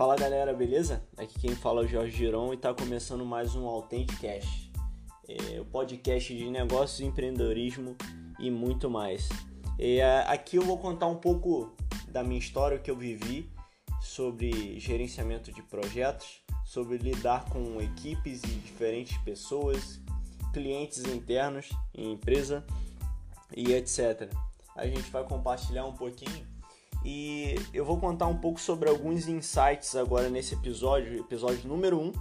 Fala galera, beleza? Aqui quem fala é o Jorge Giron e está começando mais um Authenticast, é, o podcast de negócios, empreendedorismo e muito mais. E, aqui eu vou contar um pouco da minha história, que eu vivi sobre gerenciamento de projetos, sobre lidar com equipes e diferentes pessoas, clientes internos em empresa e etc. A gente vai compartilhar um pouquinho e eu vou contar um pouco sobre alguns insights agora nesse episódio, episódio número 1. Um.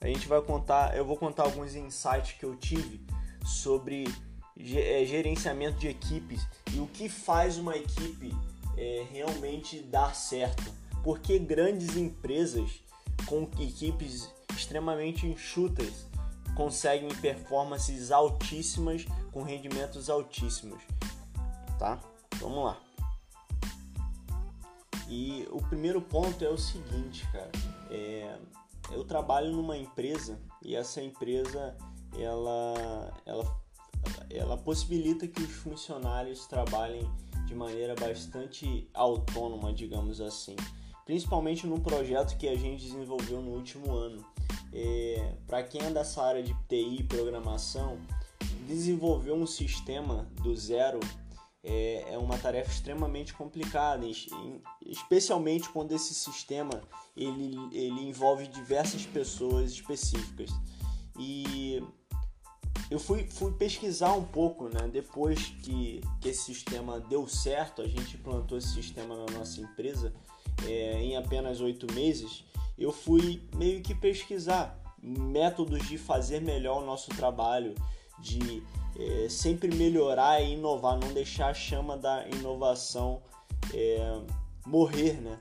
A gente vai contar, eu vou contar alguns insights que eu tive sobre é, gerenciamento de equipes e o que faz uma equipe é, realmente dar certo. Porque grandes empresas com equipes extremamente enxutas conseguem performances altíssimas com rendimentos altíssimos, tá? Vamos lá. E o primeiro ponto é o seguinte, cara. É, eu trabalho numa empresa e essa empresa ela, ela, ela possibilita que os funcionários trabalhem de maneira bastante autônoma, digamos assim. Principalmente num projeto que a gente desenvolveu no último ano. É, Para quem é dessa área de TI e programação, desenvolver um sistema do zero é, é uma tarefa extremamente complicada, especialmente quando esse sistema ele, ele envolve diversas pessoas específicas. E eu fui, fui pesquisar um pouco, né? Depois que, que esse sistema deu certo, a gente implantou esse sistema na nossa empresa é, em apenas oito meses. Eu fui meio que pesquisar métodos de fazer melhor o nosso trabalho, de é, sempre melhorar e inovar, não deixar a chama da inovação é, morrer, né?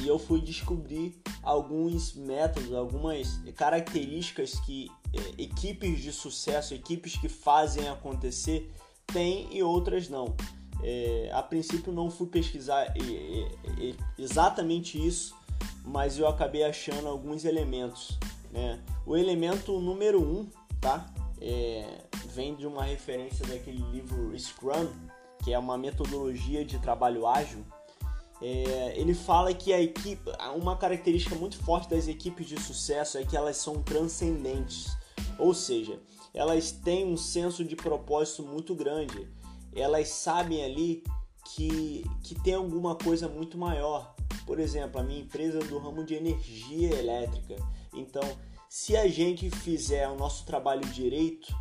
E eu fui descobrir alguns métodos, algumas características que é, equipes de sucesso, equipes que fazem acontecer, têm e outras não. É, a princípio não fui pesquisar exatamente isso, mas eu acabei achando alguns elementos. Né? O elemento número um, tá? É, vem de uma referência daquele livro Scrum, que é uma metodologia de trabalho ágil. É, ele fala que a equipe, uma característica muito forte das equipes de sucesso é que elas são transcendentes, ou seja, elas têm um senso de propósito muito grande. Elas sabem ali que, que tem alguma coisa muito maior. Por exemplo, a minha empresa é do ramo de energia elétrica. Então, se a gente fizer o nosso trabalho direito,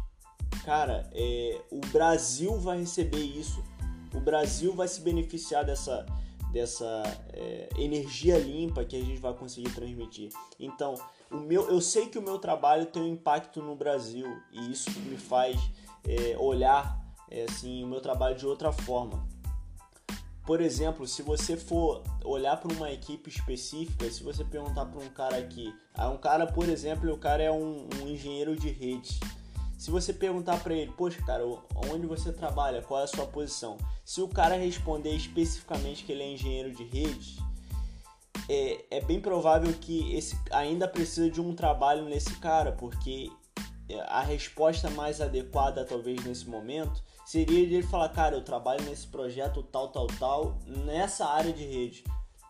cara, é, o Brasil vai receber isso. O Brasil vai se beneficiar dessa, dessa é, energia limpa que a gente vai conseguir transmitir. Então, o meu, eu sei que o meu trabalho tem um impacto no Brasil e isso me faz é, olhar é, assim, o meu trabalho de outra forma. Por exemplo, se você for olhar para uma equipe específica, se você perguntar para um cara aqui, ah, um cara, por exemplo, o cara é um, um engenheiro de redes. Se você perguntar para ele, poxa, cara, onde você trabalha, qual é a sua posição? Se o cara responder especificamente que ele é engenheiro de redes, é, é bem provável que esse ainda precisa de um trabalho nesse cara, porque a resposta mais adequada, talvez nesse momento, seria ele falar: Cara, eu trabalho nesse projeto tal, tal, tal, nessa área de rede.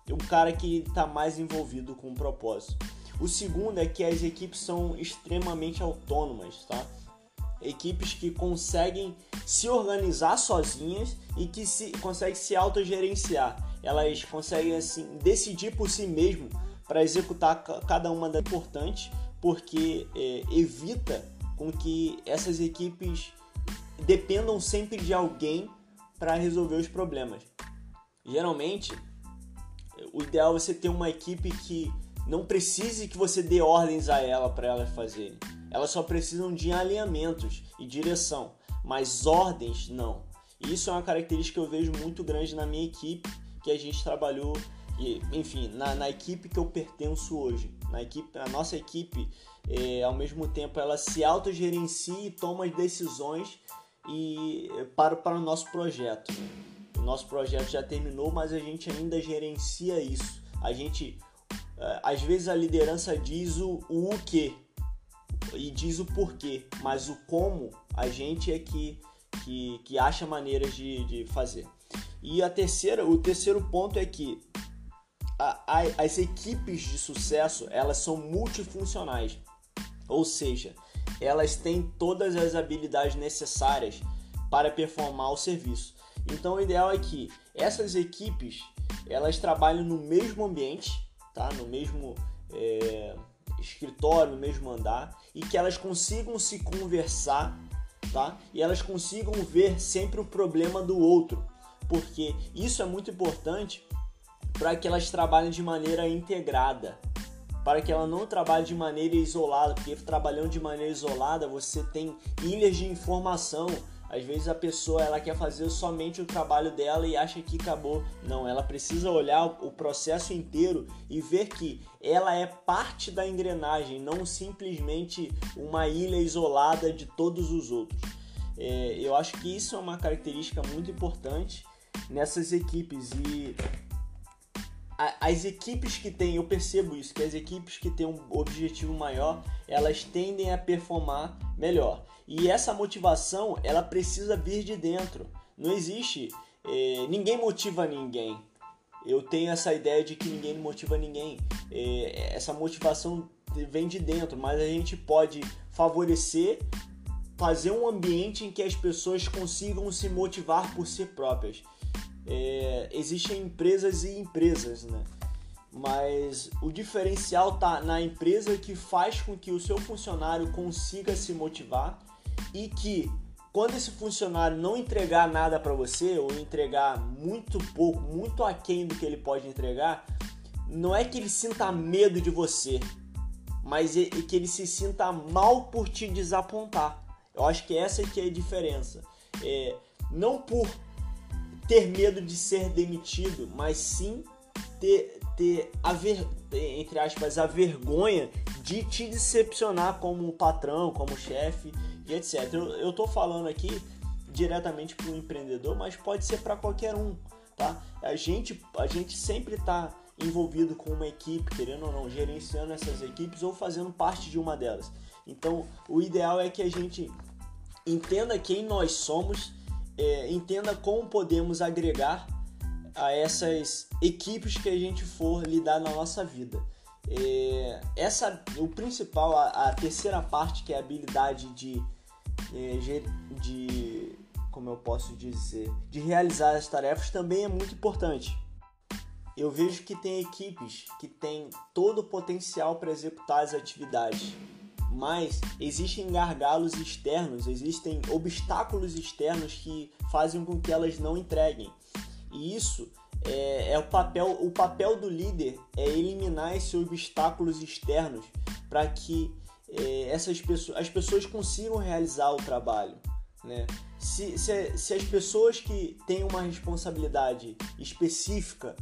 Um cara que está mais envolvido com o propósito. O segundo é que as equipes são extremamente autônomas, tá? equipes que conseguem se organizar sozinhas e que se, conseguem se autogerenciar. Elas conseguem assim decidir por si mesmo para executar cada uma das importantes, porque é, evita com que essas equipes dependam sempre de alguém para resolver os problemas. Geralmente, o ideal é você ter uma equipe que não precise que você dê ordens a ela para ela fazer. Elas só precisam de alinhamentos e direção, mas ordens não. Isso é uma característica que eu vejo muito grande na minha equipe, que a gente trabalhou, e, enfim, na, na equipe que eu pertenço hoje. Na equipe, a nossa equipe, é, ao mesmo tempo, ela se autogerencia e toma as decisões e, para, para o nosso projeto. O nosso projeto já terminou, mas a gente ainda gerencia isso. A gente, é, às vezes, a liderança diz o, o, o que, e diz o porquê, mas o como a gente é que, que, que acha maneiras de, de fazer. E a terceira, o terceiro ponto é que a, as equipes de sucesso elas são multifuncionais, ou seja, elas têm todas as habilidades necessárias para performar o serviço. Então o ideal é que essas equipes elas trabalhem no mesmo ambiente, tá? No mesmo é, escritório, no mesmo andar e que elas consigam se conversar, tá? E elas consigam ver sempre o problema do outro, porque isso é muito importante para que elas trabalhem de maneira integrada, para que ela não trabalhe de maneira isolada, porque trabalhando de maneira isolada você tem ilhas de informação às vezes a pessoa ela quer fazer somente o trabalho dela e acha que acabou. Não, ela precisa olhar o processo inteiro e ver que ela é parte da engrenagem, não simplesmente uma ilha isolada de todos os outros. É, eu acho que isso é uma característica muito importante nessas equipes e as equipes que têm, eu percebo isso, que as equipes que têm um objetivo maior, elas tendem a performar melhor. E essa motivação, ela precisa vir de dentro. Não existe, é, ninguém motiva ninguém. Eu tenho essa ideia de que ninguém motiva ninguém. É, essa motivação vem de dentro, mas a gente pode favorecer, fazer um ambiente em que as pessoas consigam se motivar por si próprias é, existem empresas e empresas, né? Mas o diferencial tá na empresa que faz com que o seu funcionário consiga se motivar e que quando esse funcionário não entregar nada para você ou entregar muito pouco, muito aquém do que ele pode entregar, não é que ele sinta medo de você, mas é que ele se sinta mal por te desapontar. Eu acho que essa é que é a diferença. É, não por ter medo de ser demitido, mas sim ter, ter a ver, entre aspas, a vergonha de te decepcionar como patrão, como chefe e etc. Eu, eu tô falando aqui diretamente para o empreendedor, mas pode ser para qualquer um, tá? A gente, a gente sempre está envolvido com uma equipe, querendo ou não, gerenciando essas equipes ou fazendo parte de uma delas. Então, o ideal é que a gente entenda quem nós somos é, entenda como podemos agregar a essas equipes que a gente for lidar na nossa vida. É, essa, o principal, a, a, terceira parte, que é a habilidade de, é, de, como eu posso dizer, de realizar as tarefas, também é muito importante. Eu vejo que tem equipes que têm todo o potencial para executar as atividades, mas existem gargalos externos, existem obstáculos externos que fazem com que elas não entreguem. E isso é, é o papel, o papel do líder é eliminar esses obstáculos externos para que é, essas pessoas, as pessoas consigam realizar o trabalho. Né? Se, se, se as pessoas que têm uma responsabilidade específica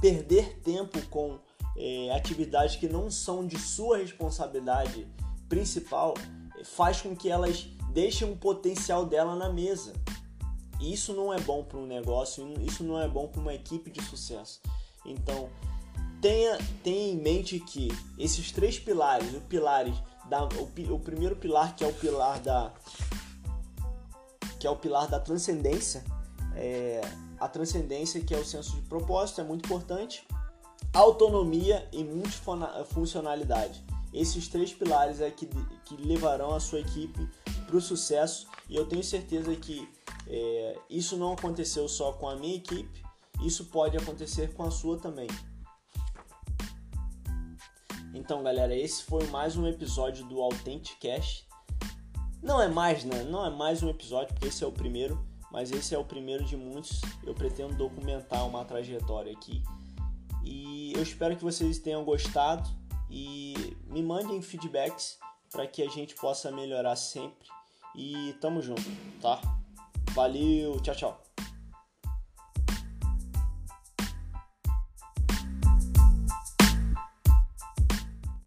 perder tempo com é, atividades que não são de sua responsabilidade principal faz com que elas deixem o potencial dela na mesa. E isso não é bom para um negócio, isso não é bom para uma equipe de sucesso. Então, tenha, tenha em mente que esses três pilares, o pilares da, o, o primeiro pilar que é o pilar da que é o pilar da transcendência, é, a transcendência que é o senso de propósito é muito importante, autonomia e multifuncionalidade. Esses três pilares é que, que levarão a sua equipe para o sucesso e eu tenho certeza que é, isso não aconteceu só com a minha equipe, isso pode acontecer com a sua também. Então, galera, esse foi mais um episódio do Authentic Cash. Não é mais, né? Não é mais um episódio, porque esse é o primeiro, mas esse é o primeiro de muitos. Eu pretendo documentar uma trajetória aqui. E eu espero que vocês tenham gostado e me mandem feedbacks para que a gente possa melhorar sempre. E tamo junto, tá? Valeu, tchau, tchau.